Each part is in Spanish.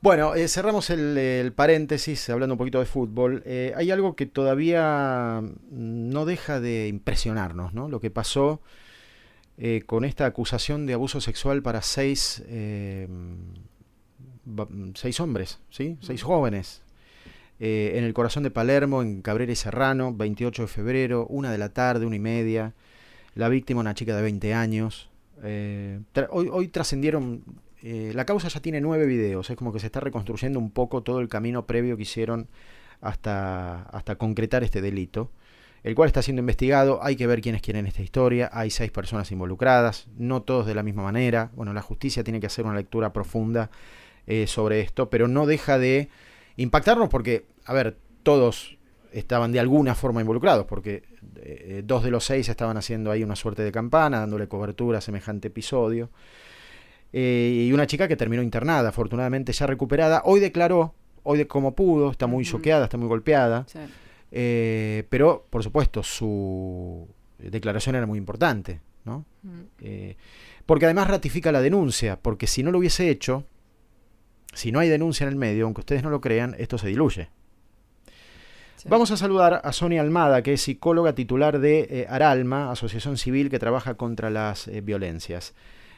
Bueno, eh, cerramos el, paréntesis hablando un poquito de fútbol. Eh, hay algo que todavía no deja de impresionarnos, ¿no? Lo que pasó eh, con esta acusación de abuso sexual para seis, seis hombres, ¿sí? Seis jóvenes. en el corazón de Palermo, en Cabrera y Serrano, 28 de febrero, una de la tarde, una y media. La víctima, una chica de 20 años. hoy, hoy trascendieron eh, la causa ya tiene nueve videos, es como que se está reconstruyendo un poco todo el camino previo que hicieron hasta, hasta concretar este delito, el cual está siendo investigado, hay que ver quiénes quieren esta historia, hay seis personas involucradas, no todos de la misma manera, bueno, la justicia tiene que hacer una lectura profunda eh, sobre esto, pero no deja de impactarnos porque, a ver, todos estaban de alguna forma involucrados, porque eh, dos de los seis estaban haciendo ahí una suerte de campana, dándole cobertura a semejante episodio. Eh, y una chica que terminó internada, afortunadamente ya recuperada. Hoy declaró, hoy de como pudo, está muy choqueada, está muy golpeada. Eh, pero, por supuesto, su declaración era muy importante, ¿no? Eh, porque además ratifica la denuncia, porque si no lo hubiese hecho, si no hay denuncia en el medio, aunque ustedes no lo crean, esto se diluye. Vamos a saludar a Sonia Almada, que es psicóloga titular de Aralma, Asociación Civil que trabaja contra las violencias.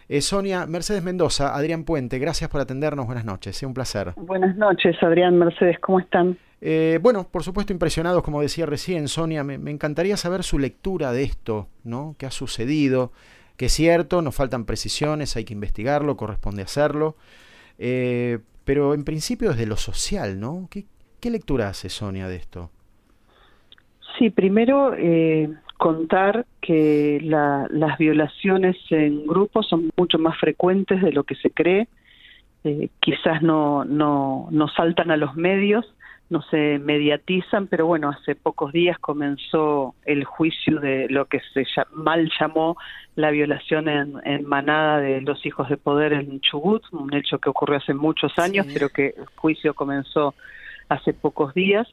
Eh, Sonia, Mercedes Mendoza, Adrián Puente, gracias por atendernos, buenas noches, un placer. Buenas noches, Adrián, Mercedes, ¿cómo están? Eh, bueno, por supuesto impresionados, como decía recién Sonia, me, encantaría saber su lectura de esto, ¿no? ¿Qué ha sucedido? Que es cierto, nos faltan precisiones, hay que investigarlo, corresponde hacerlo, eh, pero en principio desde lo social, ¿no? ¿Qué, qué lectura hace Sonia de esto? Sí, primero contar que las violaciones en grupo son mucho más frecuentes de lo que se cree. Eh, quizás no, no, no saltan a los medios, no se mediatizan, pero bueno, hace pocos días comenzó el juicio de lo que se mal llamó la violación en, manada de los hijos de poder en Chubut, un hecho que ocurrió hace muchos años, pero que el juicio comenzó hace pocos días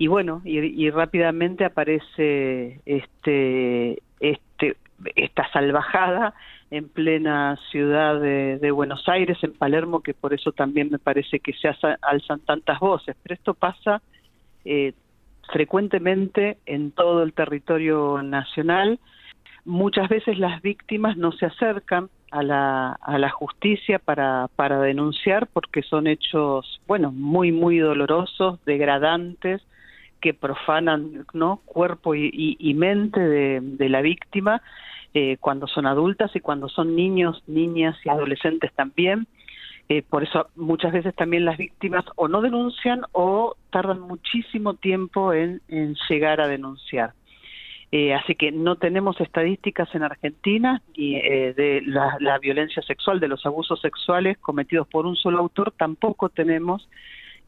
y bueno, y, rápidamente aparece este, este, esta salvajada en plena ciudad de, Buenos Aires, en Palermo, que por eso también me parece que se alzan tantas voces. Pero esto pasa eh, frecuentemente en todo el territorio nacional. Muchas veces las víctimas no se acercan a la, a la justicia para, para denunciar porque son hechos, bueno, muy, muy dolorosos, degradantes, que profanan no cuerpo y, mente de, la víctima eh, cuando son adultas y cuando son niños, niñas y adolescentes también. Eh, por eso muchas veces también las víctimas o no denuncian o tardan muchísimo tiempo en, llegar a denunciar. Eh, así que no tenemos estadísticas en Argentina y de la, violencia sexual, de los abusos sexuales cometidos por un solo autor, tampoco tenemos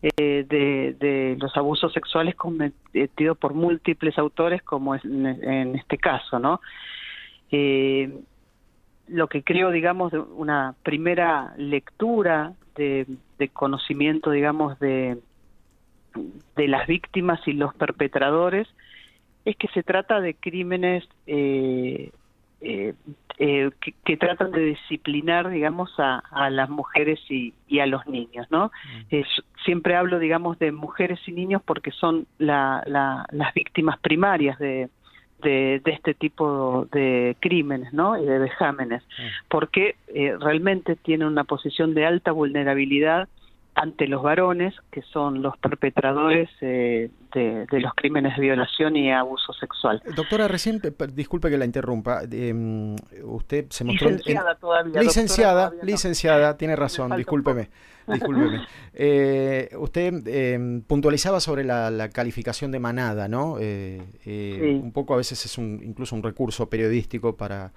eh, de, los abusos sexuales cometidos por múltiples autores, como es en, este caso, ¿no? Eh, lo que creo, digamos, de una primera lectura de, conocimiento, digamos, de, de las víctimas y los perpetradores, es que se trata de crímenes eh, eh, eh, que, tratan de disciplinar, digamos, a, las mujeres y, a los niños, ¿no? Mm. siempre hablo, digamos, de mujeres y niños porque son las víctimas primarias de, de, este tipo de crímenes, ¿no? Y de vejámenes, mm. porque eh, realmente tienen una posición de alta vulnerabilidad ante los varones, que son los perpetradores eh, de, los crímenes de violación y abuso sexual. Doctora, recién, disculpe que la interrumpa, em, usted se mostró... Licenciada todavía. Licenciada, licenciada, tiene razón, discúlpeme. Discúlpeme. Eh, usted em, puntualizaba sobre la, calificación de manada, ¿no? Eh, un poco a veces es un, incluso un recurso periodístico para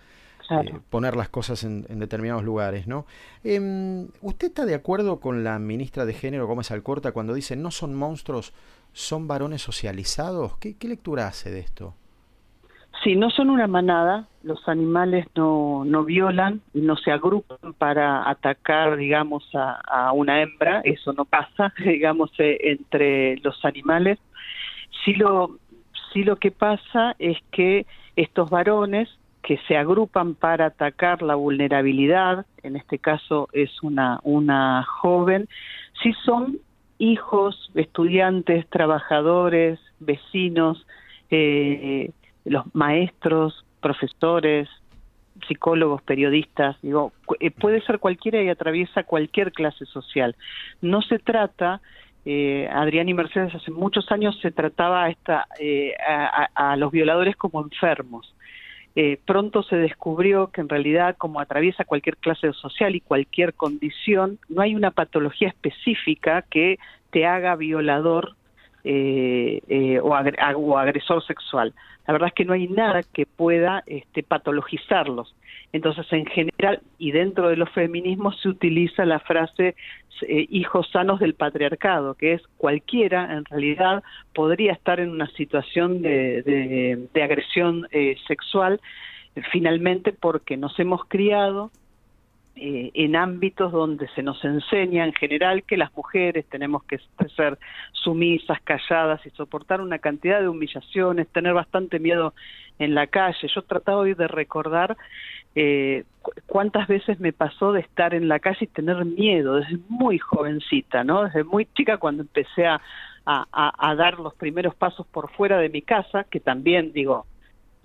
eh, poner las cosas en, determinados lugares, ¿no? Em, ¿Usted está de acuerdo con la ministra de Género Gómez Alcorta cuando dice no son monstruos, son varones socializados? ¿Qué, lectura hace de esto? Sí, no son una manada, los animales no, no violan y no se agrupan para atacar, digamos, a, una hembra, eso no pasa, digamos, eh, entre los animales. Sí lo, sí lo que pasa es que estos varones que se agrupan para atacar la vulnerabilidad, en este caso es una, una joven, si son hijos, estudiantes, trabajadores, vecinos, eh, los maestros, profesores, psicólogos, periodistas, digo, eh, puede ser cualquiera y atraviesa cualquier clase social. No se trata, eh, Adrián y Mercedes hace muchos años se trataba esta, eh, a, los violadores como enfermos. Eh, pronto se descubrió que en realidad como atraviesa cualquier clase social y cualquier condición, no hay una patología específica que te haga violador eh, eh, o, agresor sexual. La verdad es que no hay nada que pueda este, patologizarlos. Entonces, en general, y dentro de los feminismos se utiliza la frase eh, hijos sanos del patriarcado, que es cualquiera en realidad podría estar en una situación de, de agresión sexual, finalmente porque nos hemos criado eh, en ámbitos donde se nos enseña en general que las mujeres tenemos que ser sumisas, calladas y soportar una cantidad de humillaciones, tener bastante miedo en la calle. Yo trataba hoy de recordar eh, cuántas veces me pasó de estar en la calle y tener miedo desde muy jovencita, ¿no? Desde muy chica cuando empecé a dar los primeros pasos por fuera de mi casa, que también digo,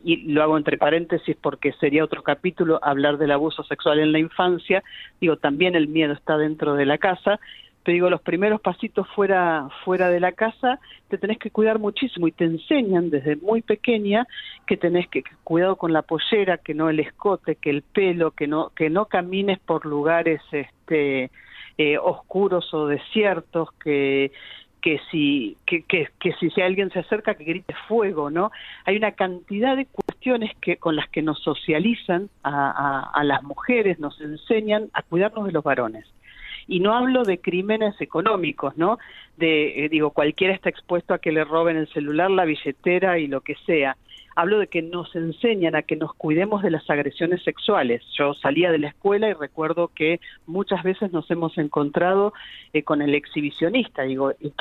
y lo hago entre paréntesis porque sería otro capítulo hablar del abuso sexual en la infancia, digo, también el miedo está dentro de la casa, te digo, los primeros pasitos fuera, fuera de la casa, te tenés que cuidar muchísimo y te enseñan desde muy pequeña que tenés que, cuidado con la pollera, que no el escote, que el pelo, que no, que no camines por lugares este, eh, oscuros o desiertos, que, que si que, que, que, si, alguien se acerca que grite fuego no hay una cantidad de cuestiones que con las que nos socializan a, a, las mujeres nos enseñan a cuidarnos de los varones. Y no hablo de crímenes económicos no de eh, digo cualquiera está expuesto a que le roben el celular la billetera y lo que sea hablo de que nos enseñan a que nos cuidemos de las agresiones sexuales. Yo salía de la escuela y recuerdo que muchas veces nos hemos encontrado eh, con el exhibicionista, digo, y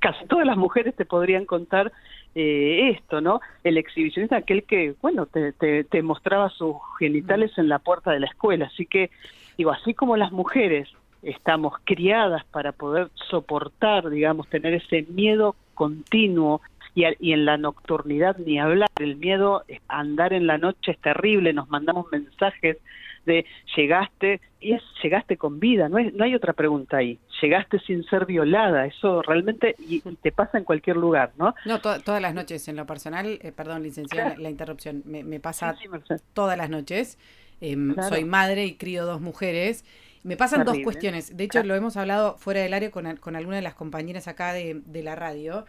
casi todas las mujeres te podrían contar eh, esto, ¿no? El exhibicionista, aquel que, bueno, te, te mostraba sus genitales en la puerta de la escuela. Así que, digo, así como las mujeres estamos criadas para poder soportar, digamos, tener ese miedo continuo y, en la nocturnidad ni hablar. El miedo a andar en la noche es terrible, nos mandamos mensajes de llegaste y es llegaste con vida, no, no hay otra pregunta ahí. Llegaste sin ser violada, eso realmente y, te pasa en cualquier lugar, ¿no? No, todas las noches en lo personal, eh, perdón, licenciada, la, interrupción, me, pasa todas las noches. Em, soy madre y crío dos mujeres. Me pasan dos cuestiones. De hecho, lo hemos hablado fuera del área con, con alguna de las compañeras acá de, de la radio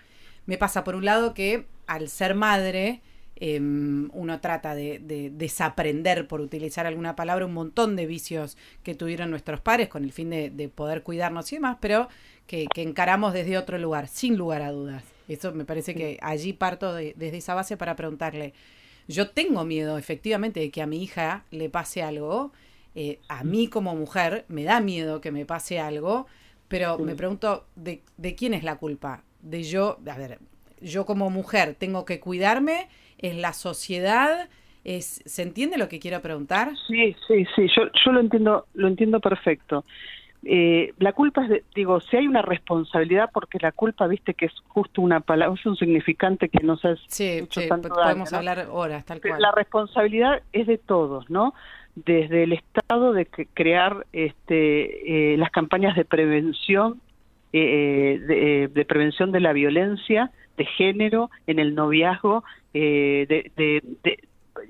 me pasa por un lado que al ser madre, em, uno trata de, desaprender, por utilizar alguna palabra, un montón de vicios que tuvieron nuestros padres con el fin de, poder cuidarnos y demás, pero que, encaramos desde otro lugar, sin lugar a dudas. Eso me parece que allí parto desde esa base para preguntarle, yo tengo miedo efectivamente de que a mi hija le pase algo, eh, a mí como mujer me da miedo que me pase algo, pero me pregunto, ¿de, ¿de quién es la culpa? De yo, a ver, yo como mujer tengo que cuidarme, en la sociedad, es, ¿se entiende lo que quiero preguntar? Sí, sí, sí, yo, yo lo entiendo, lo entiendo perfecto. Eh, la culpa es, de, digo, si hay una responsabilidad, porque la culpa, viste que es justo una palabra, es un significante que no se sí, sí, podemos hablar horas, tal cual. La responsabilidad es de todos, ¿no? Desde el Estado de crear este, eh, las campañas de prevención eh, eh, de, prevención de la violencia de género en el noviazgo, eh, de,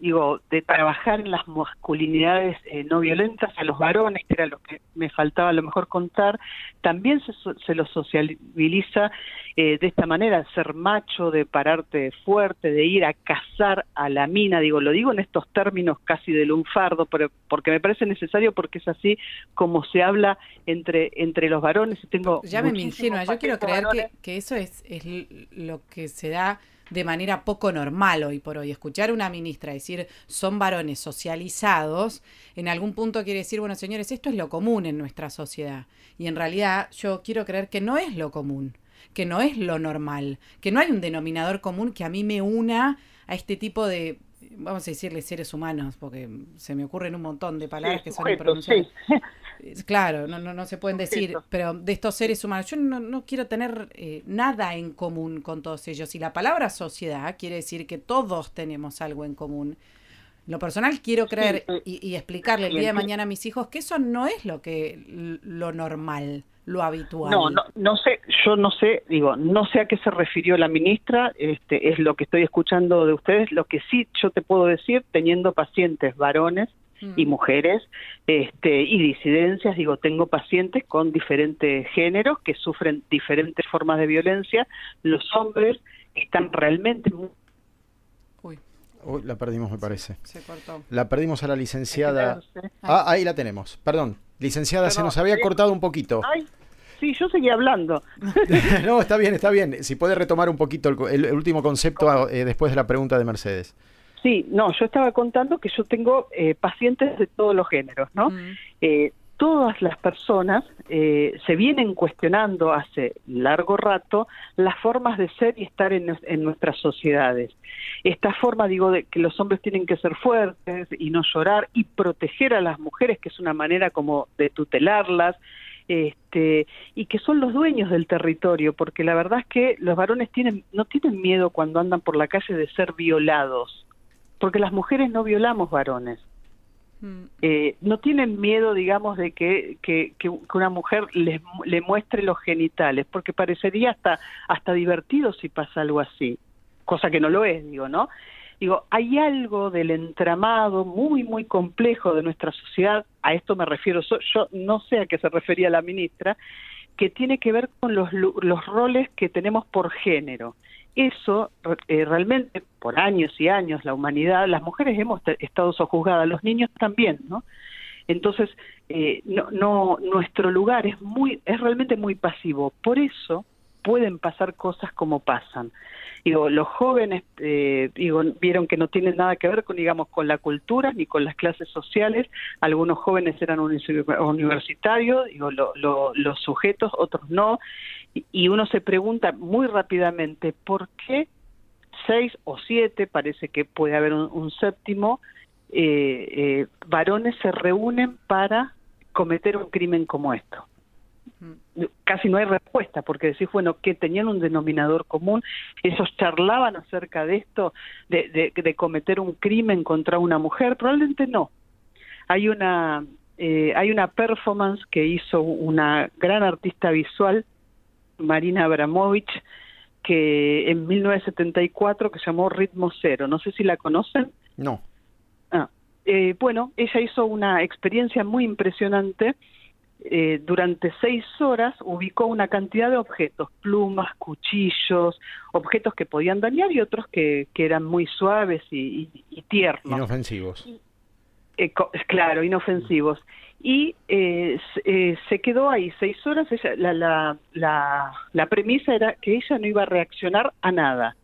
digo, de trabajar en las masculinidades eh, no violentas a los varones, que era lo que me faltaba a lo mejor contar, también se, se los sociabiliza eh, de esta manera, ser macho, de pararte fuerte, de ir a cazar a la mina, digo, lo digo en estos términos casi de lunfardo, pero porque me parece necesario porque es así como se habla entre, entre los varones. Y tengo ya me ingenua, yo quiero creer que, que, eso es, es lo que se da de manera poco normal hoy por hoy. Escuchar a una ministra decir son varones socializados, en algún punto quiere decir, bueno, señores, esto es lo común en nuestra sociedad. Y en realidad yo quiero creer que no es lo común, que no es lo normal, que no hay un denominador común que a mí me una a este tipo de vamos a decirle seres humanos, porque se me ocurren un montón de palabras que son impronunciables. Claro, no, no, no se pueden decir, pero de estos seres humanos, yo no, no quiero tener eh, nada en común con todos ellos. Y la palabra sociedad quiere decir que todos tenemos algo en común. Lo personal quiero creer y, explicarle el día de mañana a mis hijos que eso no es lo que lo normal lo habitual. No, no, no sé, yo no sé, digo, no sé a qué se refirió la ministra, este, es lo que estoy escuchando de ustedes, lo que sí yo te puedo decir, teniendo pacientes varones y mm. mujeres, este, y disidencias, digo, tengo pacientes con diferentes géneros que sufren diferentes formas de violencia, los hombres están realmente muy Uy, la perdimos, me parece. Se cortó. La perdimos a la licenciada. Ah, ahí la tenemos. Perdón. Licenciada, se nos había cortado un poquito. Ay, sí, yo seguía hablando. no, está bien, está bien. Si puede retomar un poquito el, último concepto eh, después de la pregunta de Mercedes. Sí, no, yo estaba contando que yo tengo eh, pacientes de todos los géneros, ¿no? Mm. Eh, todas las personas eh, se vienen cuestionando hace largo rato las formas de ser y estar en, en, nuestras sociedades. Esta forma, digo, de que los hombres tienen que ser fuertes y no llorar y proteger a las mujeres, que es una manera como de tutelarlas, este, y que son los dueños del territorio, porque la verdad es que los varones tienen, no tienen miedo cuando andan por la calle de ser violados, porque las mujeres no violamos varones. Mm. Eh, no tienen miedo, digamos, de que, que, que una mujer les, le muestre los genitales, porque parecería hasta, hasta divertido si pasa algo así, cosa que no lo es, digo, ¿no? Digo, hay algo del entramado muy, muy complejo de nuestra sociedad, a esto me refiero, yo no sé a qué se refería la ministra, que tiene que ver con los, los roles que tenemos por género eso eh, realmente por años y años la humanidad, las mujeres hemos estado sojuzgadas, los niños también, ¿no? Entonces, eh, no, no, nuestro lugar es muy, es realmente muy pasivo. Por eso pueden pasar cosas como pasan. Digo, los jóvenes eh, digo, vieron que no tienen nada que ver con, digamos, con la cultura ni con las clases sociales. Algunos jóvenes eran universitarios, digo, los sujetos, otros no. Y, uno se pregunta muy rápidamente por qué seis o siete, parece que puede haber un, séptimo, eh, eh, varones se reúnen para cometer un crimen como esto casi no hay respuesta, porque decís, bueno, que tenían un denominador común, ellos charlaban acerca de esto, de, de, cometer un crimen contra una mujer, probablemente no. Hay una, eh, hay una performance que hizo una gran artista visual, Marina Abramovich, que en 1974 que se llamó Ritmo Cero. No sé si la conocen. No. Ah, eh, bueno, ella hizo una experiencia muy impresionante eh, durante seis horas ubicó una cantidad de objetos, plumas, cuchillos, objetos que podían dañar y otros que, que eran muy suaves y, tiernos. Inofensivos. Eh, claro, inofensivos. Y eh, se quedó ahí seis horas. la, la, la, la premisa era que ella no iba a reaccionar a nada.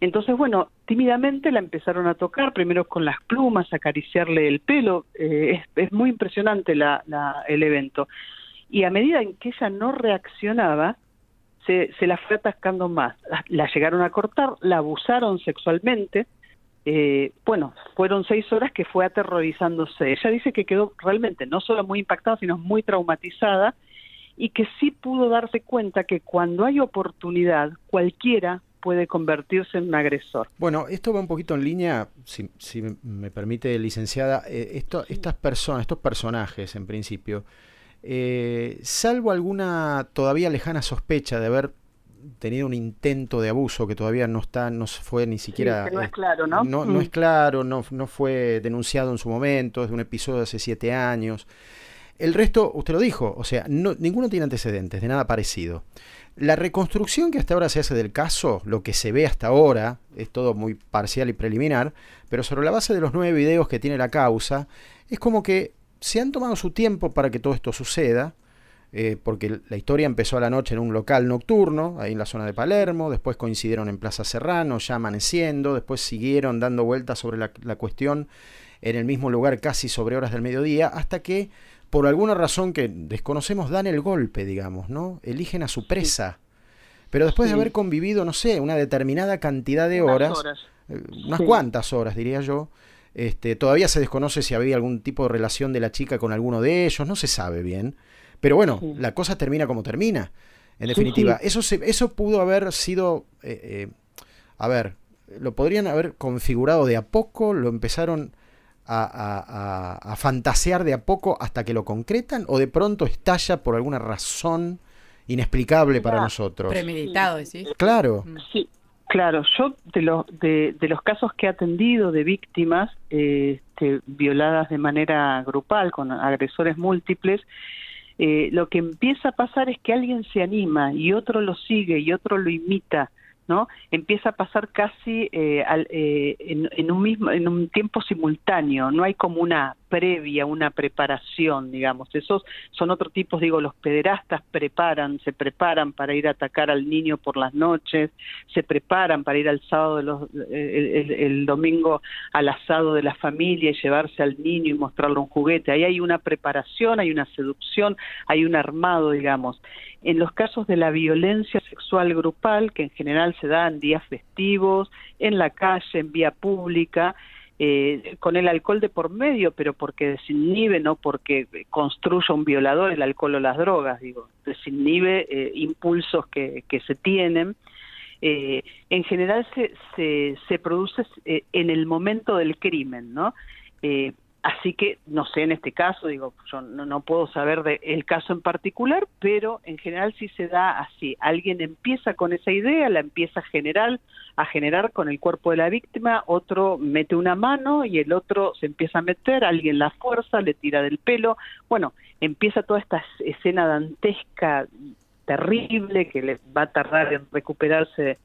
Entonces, bueno, tímidamente la empezaron a tocar, primero con las plumas, acariciarle el pelo, eh, es, muy impresionante la, el evento. Y a medida en que ella no reaccionaba, se, se la fue atascando más. La, llegaron a cortar, la abusaron sexualmente. Eh, bueno, fueron seis horas que fue aterrorizándose. Ella dice que quedó realmente no solo muy impactada, sino muy traumatizada y que sí pudo darse cuenta que cuando hay oportunidad, cualquiera puede convertirse en un agresor. Bueno, esto va un poquito en línea, si, me permite, licenciada, eh, esto, estas personas, estos personajes en principio, eh, salvo alguna todavía lejana sospecha de haber tenido un intento de abuso que todavía no está, no fue ni siquiera... no es claro, ¿no? No, no es mm. claro, no, no fue denunciado en su momento, es de un episodio de hace siete años. El resto, usted lo dijo, o sea, no, ninguno tiene antecedentes de nada parecido. La reconstrucción que hasta ahora se hace del caso, lo que se ve hasta ahora, es todo muy parcial y preliminar, pero sobre la base de los nueve videos que tiene la causa, es como que se han tomado su tiempo para que todo esto suceda, eh, porque la historia empezó a la noche en un local nocturno, ahí en la zona de Palermo, después coincidieron en Plaza Serrano, ya amaneciendo, después siguieron dando vueltas sobre la cuestión en el mismo lugar casi sobre horas del mediodía, hasta que por alguna razón que desconocemos, dan el golpe, digamos, ¿no? Eligen a su presa. pero después de haber convivido, no sé, una determinada cantidad de horas, eh, unas cuantas horas diría yo, este, todavía se desconoce si había algún tipo de relación de la chica con alguno de ellos, no se sabe bien, pero bueno, la cosa termina como termina, en definitiva. Eso, eso pudo haber sido, eh, eh, a ver, lo podrían haber configurado de a poco, lo empezaron a, fantasear de a poco hasta que lo concretan o de pronto estalla por alguna razón inexplicable para nosotros. Premeditado, ¿sí? Claro. Mm. Sí, claro. Yo de, los de, los casos que he atendido de víctimas este, violadas de manera grupal con agresores múltiples, eh, lo que empieza a pasar es que alguien se anima y otro lo sigue y otro lo imita ¿no? Empieza a pasar casi eh, eh, en, un mismo, en un tiempo simultáneo, no hay como una previa, una preparación, digamos. Esos son otros tipos, digo, los pederastas preparan, se preparan para ir a atacar al niño por las noches, se preparan para ir al sábado, de los, el, domingo al asado de la familia y llevarse al niño y mostrarle un juguete. Ahí hay una preparación, hay una seducción, hay un armado, digamos. En los casos de la violencia sexual grupal, que en general se da en días festivos, en la calle, en vía pública, eh, con el alcohol de por medio, pero porque desinhibe, no porque construya un violador el alcohol o las drogas, digo, desinhibe eh, impulsos que, que se tienen. Eh, en general se, se, se produce en el momento del crimen, ¿no? Así que, no sé, en este caso, digo, yo no, puedo saber del el caso en particular, pero en general sí se da así. Alguien empieza con esa idea, la empieza a generar, a generar con el cuerpo de la víctima, otro mete una mano y el otro se empieza a meter, alguien la fuerza, le tira del pelo. Bueno, empieza toda esta escena dantesca, terrible, que le va a tardar en recuperarse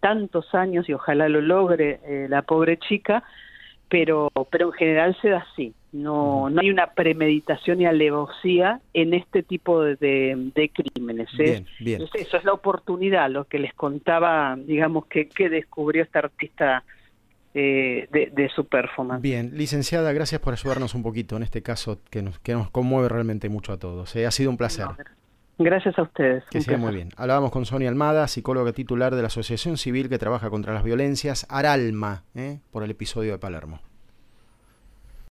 tantos años y ojalá lo logre eh, la pobre chica pero, pero en general se da así. No, no hay una premeditación y alevosía en este tipo de, de, crímenes. ¿eh? Eso es la oportunidad, lo que les contaba, digamos, que, que descubrió este artista eh, de, su performance. Bien, licenciada, gracias por ayudarnos un poquito en este caso que nos, que nos conmueve realmente mucho a todos. ¿eh? Ha sido un placer. Gracias a ustedes. Que sea muy bien. Hablábamos con Sonia Almada, psicóloga titular de la Asociación Civil que trabaja contra las violencias, Aralma, ¿eh? por el episodio de Palermo.